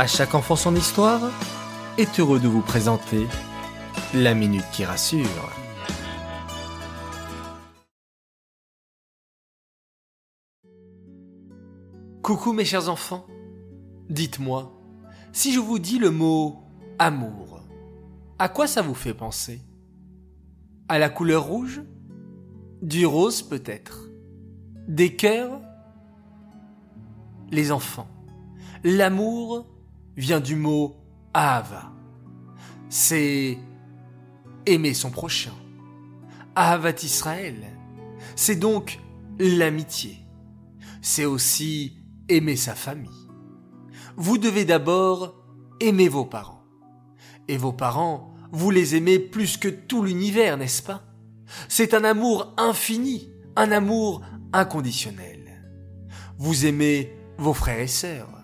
À chaque enfant son histoire est heureux de vous présenter la minute qui rassure. Coucou mes chers enfants, dites-moi, si je vous dis le mot amour, à quoi ça vous fait penser? À la couleur rouge? Du rose peut-être? Des cœurs? Les enfants, l'amour vient du mot Ahava. C'est aimer son prochain. Ahavat Israël. C'est donc l'amitié. C'est aussi aimer sa famille. Vous devez d'abord aimer vos parents. Et vos parents, vous les aimez plus que tout l'univers, n'est-ce pas? C'est un amour infini, un amour inconditionnel. Vous aimez vos frères et sœurs.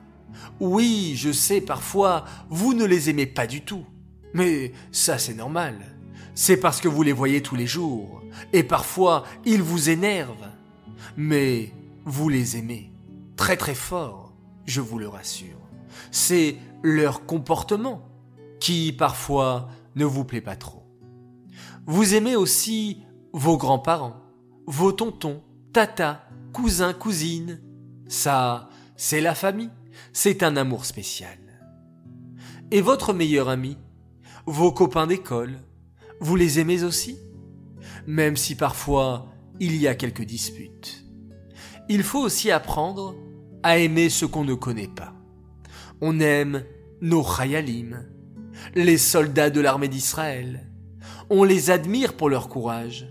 Oui, je sais, parfois, vous ne les aimez pas du tout. Mais ça, c'est normal. C'est parce que vous les voyez tous les jours. Et parfois, ils vous énervent. Mais vous les aimez. Très très fort, je vous le rassure. C'est leur comportement qui, parfois, ne vous plaît pas trop. Vous aimez aussi vos grands-parents, vos tontons, tatas, cousins, cousines. Ça, c'est la famille c'est un amour spécial. Et votre meilleur ami, vos copains d'école, vous les aimez aussi? Même si parfois il y a quelques disputes. Il faut aussi apprendre à aimer ce qu'on ne connaît pas. On aime nos Chayalim, les soldats de l'armée d'Israël. On les admire pour leur courage.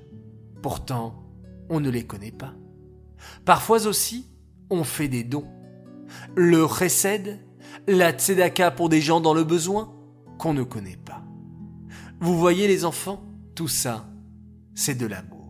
Pourtant, on ne les connaît pas. Parfois aussi, on fait des dons le chesed, la tzedaka pour des gens dans le besoin qu'on ne connaît pas. Vous voyez les enfants, tout ça, c'est de l'amour.